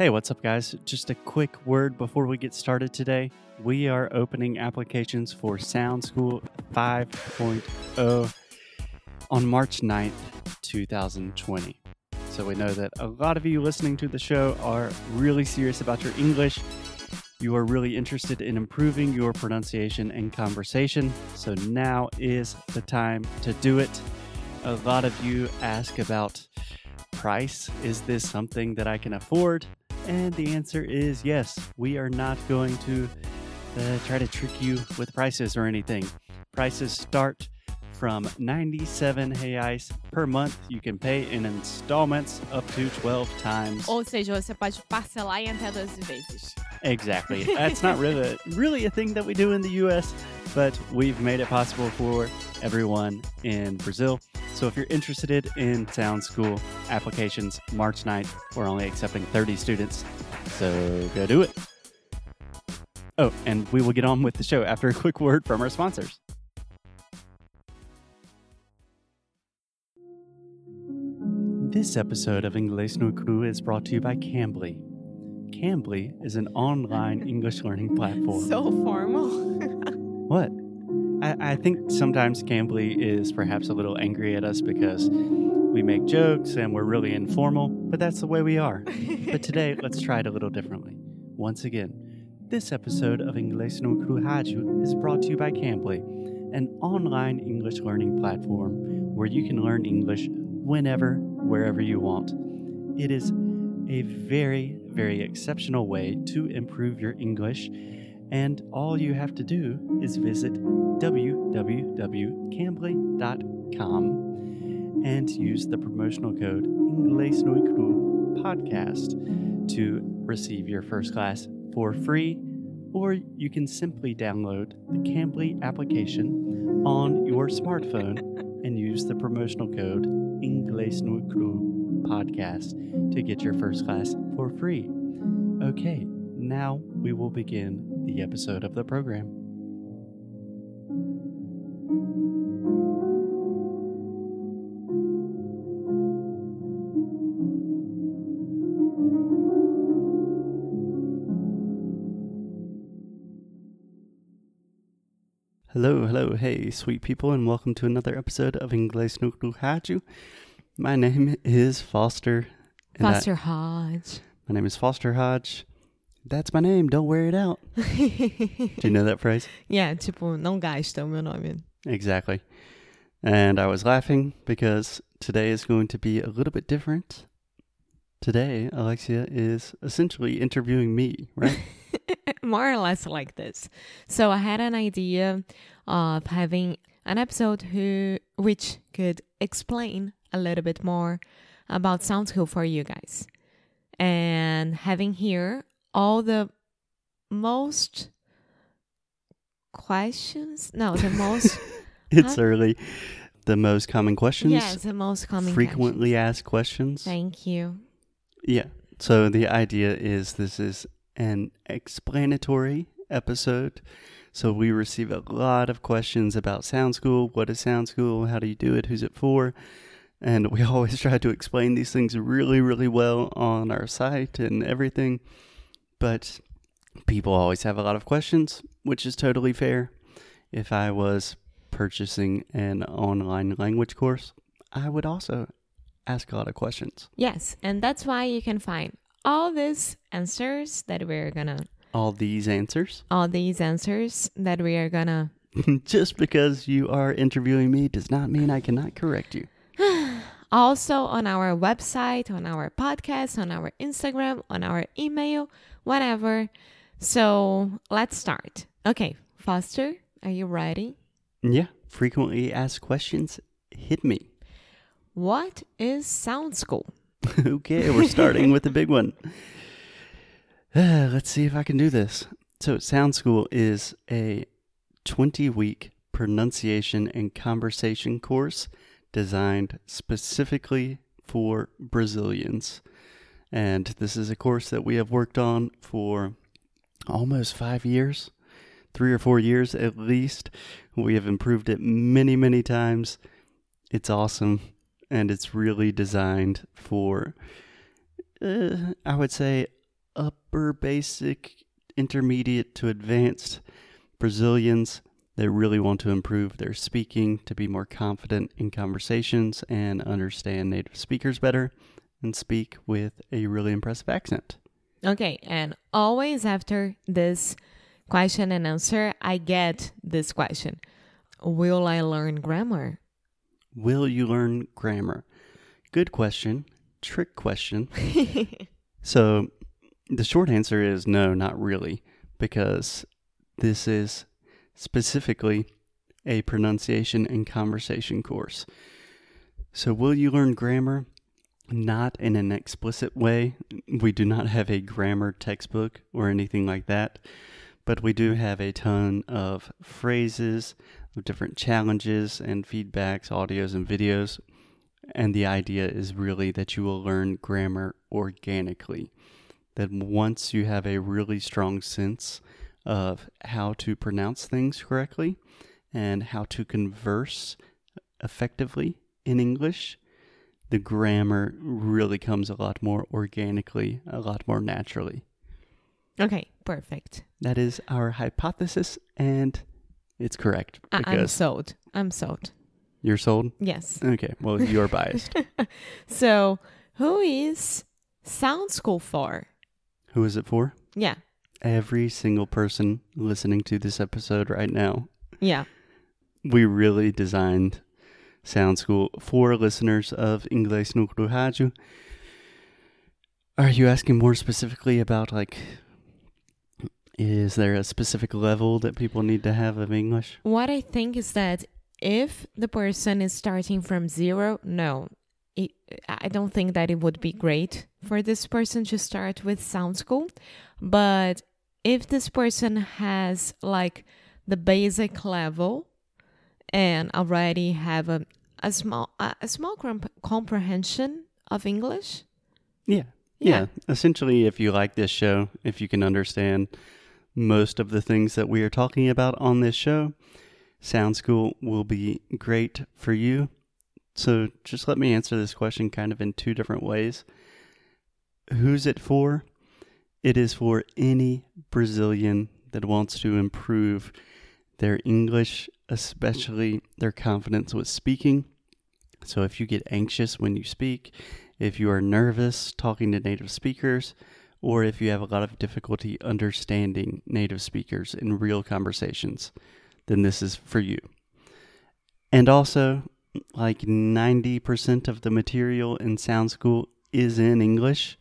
Hey, what's up, guys? Just a quick word before we get started today. We are opening applications for Sound School 5.0 on March 9th, 2020. So we know that a lot of you listening to the show are really serious about your English. You are really interested in improving your pronunciation and conversation. So now is the time to do it. A lot of you ask about price. Is this something that I can afford? And the answer is yes. We are not going to uh, try to trick you with prices or anything. Prices start from 97 reais per month. You can pay in installments up to 12 times. Ou seja, você pode parcelar em até 12 vezes. Exactly. That's not really really a thing that we do in the US, but we've made it possible for everyone in Brazil. So if you're interested in Sound School applications, March 9th, we're only accepting 30 students. So go do it. Oh, and we will get on with the show after a quick word from our sponsors. This episode of Inglês no Cru is brought to you by Cambly. Cambly is an online English learning platform. So formal. I, I think sometimes Cambly is perhaps a little angry at us because we make jokes and we're really informal, but that's the way we are. But today, let's try it a little differently. Once again, this episode of Inglês no Cru Rádio is brought to you by Cambly, an online English learning platform where you can learn English whenever, wherever you want. It is a very, very exceptional way to improve your English, and all you have to do is visit www.cambly.com and use the promotional code Inglês no Cru podcast to receive your first class for free, or you can simply download the Cambly application on your smartphone and use the promotional code Inglês no Cru podcast to get your first class for free. Okay, now we will begin the episode of the program. Hello, hello, hey, sweet people, and welcome to another episode of Inglês no Rádio. My name is Foster. and I- Foster Hodge. my name is Foster Hodge. That's my name. Don't wear it out. Do you know that phrase? yeah, tipo, não gasta o meu nome. Exactly. And I was laughing because today is going to be a little bit different. Today, Alexia is essentially interviewing me, right? More or less like this. So I had an idea of having an episode who which could explain a little bit more about Sound School for you guys. And having here all the most questions no the most it's Huh? early. The most common questions, yes the most common frequently asked questions. questions. thank you Yeah. So the idea is this is an explanatory episode. So we receive a lot of questions about Sound School. What is Sound School? How do you do it? Who's it for? And we always try to explain these things really, really well on our site and everything. But people always have a lot of questions, which is totally fair. If I was purchasing an online language course, I would also ask a lot of questions. yes and that's why you can find all these answers that we're gonna All these answers. all these answers that we are gonna Just because you are interviewing me does not mean I cannot correct you. Also on our website on our podcast on our instagram on our email whatever so let's start okay foster are you ready Yeah, frequently asked questions hit me. what is sound school okay, we're starting with the big one. Uh, let's see if I can do this. So, Sound School is a 20 week pronunciation and conversation course designed specifically for Brazilians. And this is a course that we have worked on for almost five years, three or four years at least. We have improved it many, many times. It's awesome, and it's really designed for, uh, I would say, upper basic, intermediate to advanced Brazilians that really want to improve their speaking to be more confident in conversations and understand native speakers better and speak with a really impressive accent. Okay, and always after this question and answer, I get this question Will I learn grammar? Will you learn grammar? Good question. Trick question. so, the short answer is no, not really, because this is specifically a pronunciation and conversation course. So, will you learn grammar? Not in an explicit way. We do not have a grammar textbook or anything like that, but we do have a ton of phrases, of different challenges and feedbacks, audios, and videos. And the idea is really that you will learn grammar organically. That once you have a really strong sense of how to pronounce things correctly and how to converse effectively in English, the grammar really comes a lot more organically, a lot more naturally. Okay, perfect. That is our hypothesis, and it's correct. I- I'm sold. I'm sold. you're sold? Yes. Okay, well, you're biased. So, who is Sound School for? Who is it for? Yeah. Every single person listening to this episode right now. Yeah. We really designed Sound School for listeners of Inglês no Rádio. Are you asking more specifically about like is there a specific level that people need to have of English? What I think is that if the person is starting from zero, no, it, I don't think that it would be great for this person to start with Sound School. But if this person has like the basic level and already have a, a small a, a small comp- comprehension of English, Yeah. yeah. Essentially, if you like this show, if you can understand most of the things that we are talking about on this show, Sound School will be great for you. So just let me answer this question kind of in two different ways. Who's it for? It is for any Brazilian that wants to improve their English, especially their confidence with speaking. So if you get anxious when you speak, if you are nervous talking to native speakers, or if you have a lot of difficulty understanding native speakers in real conversations, then this is for you. And also, like 90% of the material in Sound School is in English.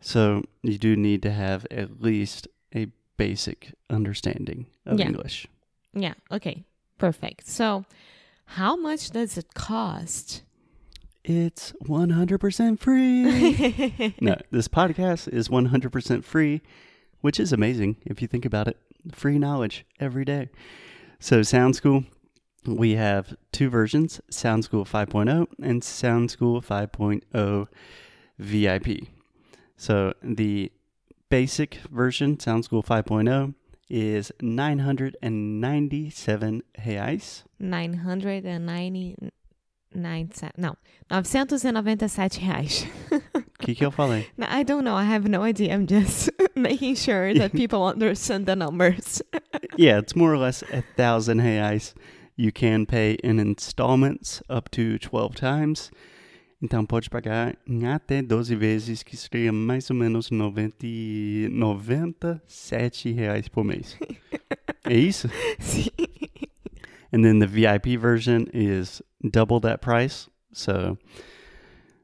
So you do need to have at least a basic understanding of Yeah. English. yeah, okay, perfect. So, how much does it cost? It's 100% free. no, this podcast is 100% free, which is amazing if you think about it. Free knowledge every day. So, Sound School, we have two versions Sound School 5.0 and Sound School 5.0 VIP. So, the basic version, Sound School 5.0, is 997 reais. 999 cents. Não, 997 reais. O que, que eu falei? No, I don't know. I have no idea. I'm just making sure that people understand the numbers. yeah, it's more or less a thousand reais. You can pay in installments up to 12 times. Então pode pagar em até 12 vezes, que seria mais ou menos 90, e- 97 reais por mês. é isso? Sim. And then the VIP version is double that price. So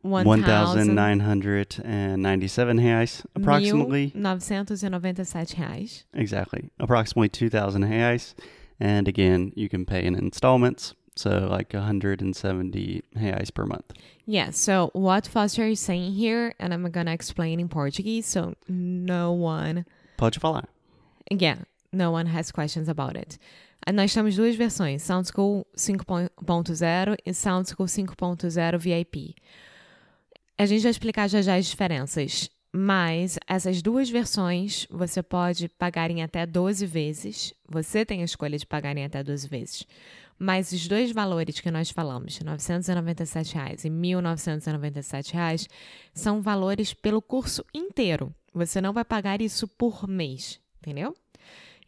1,997 reais, approximately. 997 reais. Exactly. Approximately 2,000 reais. And again, you can pay in installments. So like 170 reais per month. Yeah, so what Foster is saying here, and I'm gonna explain in Portuguese, so no one Pode falar. Again, no one has questions about it. Ah, Nós temos duas versões, Sound School 5.0 e Sound School 5.0 VIP. A gente vai explicar já já as diferenças, mas essas duas versões você pode pagar em até 12 vezes. Você tem a escolha de pagar em até 12 vezes. Mas os dois valores que nós falamos, 997 reais e 1.997 reais, são valores pelo curso inteiro. Você não vai pagar isso por mês, entendeu?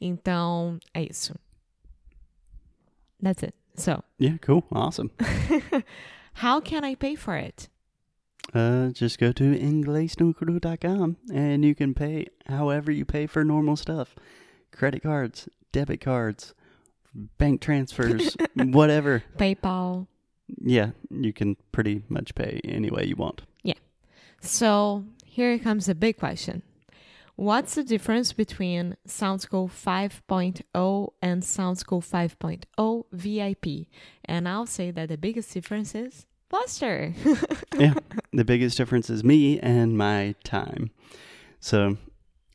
Então, é isso. That's it. So, Yeah, cool. Awesome. how can I pay for it? Uh, just go to inglesnucru.com and you can pay however you pay for normal stuff credit cards, debit cards, bank transfers, whatever. PayPal. Yeah, you can pretty much pay any way you want. Yeah. So, here comes a big question. What's the difference between Sound School 5.0 and Sound School 5.0 VIP? And I'll say that the biggest difference is Foster. yeah, the biggest difference is me and my time. So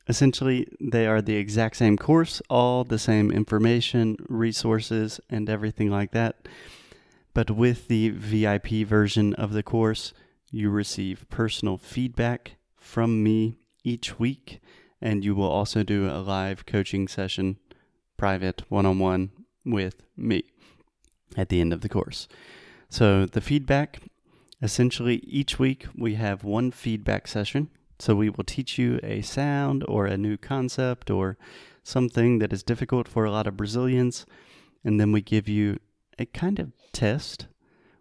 essentially, they are the exact same course, all the same information, resources, and everything like that. But with the VIP version of the course, you receive personal feedback from me each week, and you will also do a live coaching session, private one on one with me at the end of the course. So, the feedback essentially each week we have one feedback session. So, we will teach you a sound or a new concept or something that is difficult for a lot of Brazilians, and then we give you a kind of test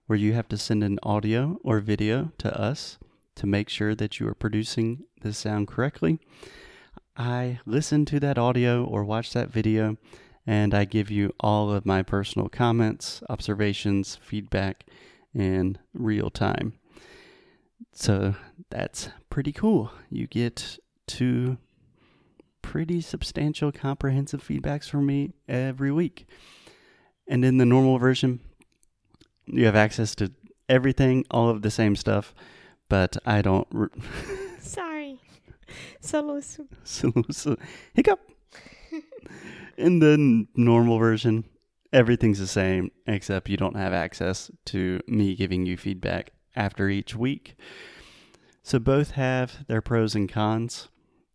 where you have to send an audio or video to us to make sure that you are producing the sound correctly. I listen to that audio or watch that video and I give you all of my personal comments, observations, feedback in real time. So that's pretty cool. You get two pretty substantial comprehensive feedbacks from me every week. And in the normal version, you have access to everything, all of the same stuff, but I don't. Re- Sorry. Soluço. so, so, hiccup. In the normal version, everything's the same except you don't have access to me giving you feedback after each week. So both have their pros and cons.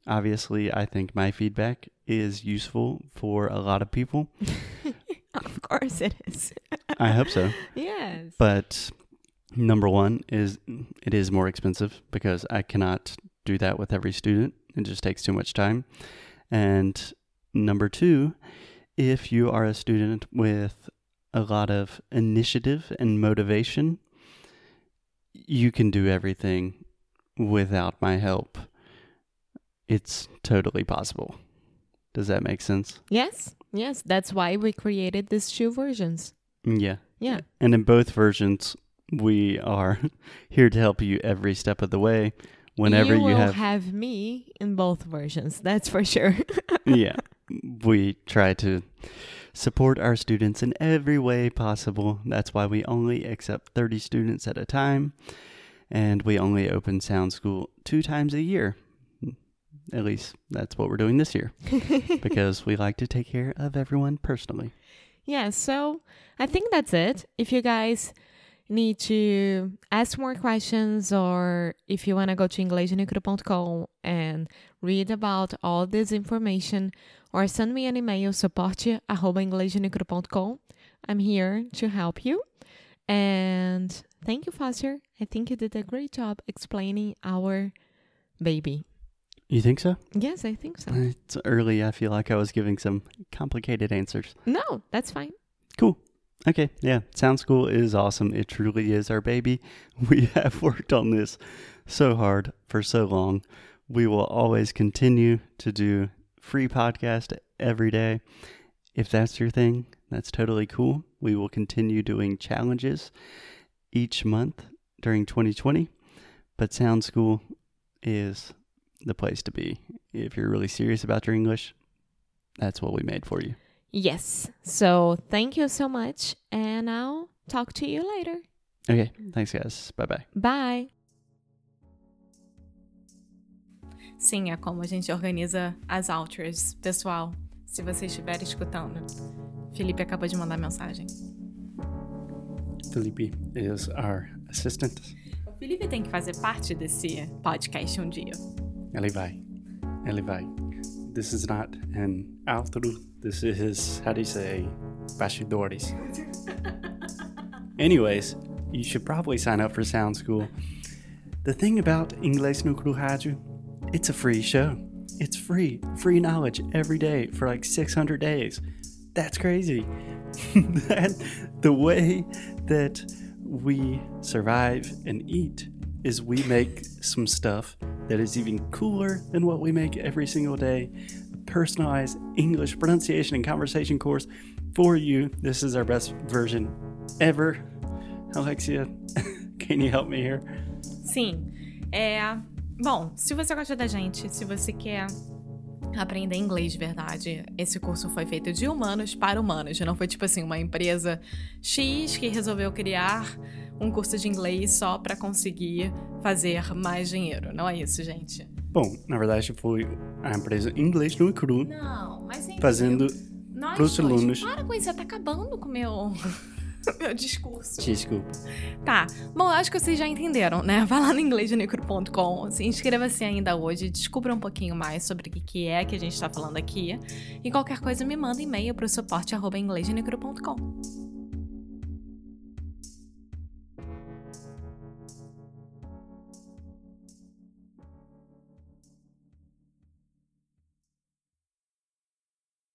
Obviously, I think my feedback is useful for a lot of people. Of course it is. I hope so. yes. But number one is it is more expensive because I cannot do that with every student. It just takes too much time. And number two, if you are a student with a lot of initiative and motivation, you can do everything without my help. It's totally possible. Does that make sense? yes. Yes. That's why we created these two versions. Yeah. Yeah. And in both versions, we are here to help you every step of the way. Whenever you you, have, have me in both versions. That's for sure. yeah, we try to support our students in every way possible. That's why we only accept 30 students at a time, and we only open Sound School two times a year. At least that's what we're doing this year because we like to take care of everyone personally. Yeah, so I think that's it. If you guys need to ask more questions or if you want to go to inglesnucro.com and read about all this information or send me an email suporte arroba inglesnucro.com. I'm here to help you. And thank you, Foster. I think you did a great job explaining our baby. You think so? Yes, I think so. It's early. I feel like I was giving some complicated answers. No, that's fine. Cool. Okay. Yeah. Sound School is awesome. It truly is our baby. We have worked on this so hard for so long. We will always continue to do free podcast every day. If that's your thing, that's totally cool. We will continue doing challenges each month during 2020. But Sound School is the place to be. If you're really serious about your English, that's what we made for you. Yes. So thank you so much. And I'll talk to you later. Okay. Thanks, guys. Bye bye. Sim, é como a gente organiza as outros. Pessoal, se você estiver escutando, Felipe acabou de mandar mensagem. Felipe is our assistant. O Felipe tem que fazer parte desse podcast um dia. Ele vai. Ele vai. This is not an outro. This is, how do you say, bastidores. Anyways, you should probably sign up for Sound School. The thing about Inglês no Cru Rádio it's a free show. It's free, free knowledge every day for like 600 days. That's crazy. that, the way that we survive and eat is we make some stuff that is even cooler than what we make every single day. A Personalized English pronunciation and conversation course for you. This is our best version ever. Alexia, can you help me here? Sim. É. Eh, Bom, se você gosta da gente, se você quer aprender inglês de verdade, esse curso foi feito de humanos para humanos. Não foi tipo assim, uma empresa X que resolveu criar um curso de inglês só para conseguir fazer mais dinheiro. Não é isso, gente. Bom, na verdade foi a empresa Inglês no Cru Não, mas é fazendo pros dois, alunos. Para com isso, tá acabando com o meu, meu discurso. Desculpa. Tá. Bom, eu acho que vocês já entenderam, né? Vai lá no inglêsdenicro.com, se inscreva-se ainda hoje, descubra um pouquinho mais sobre o que é que a gente tá falando aqui. E qualquer coisa me manda e-mail pro suporte arroba inglesdenicro.com.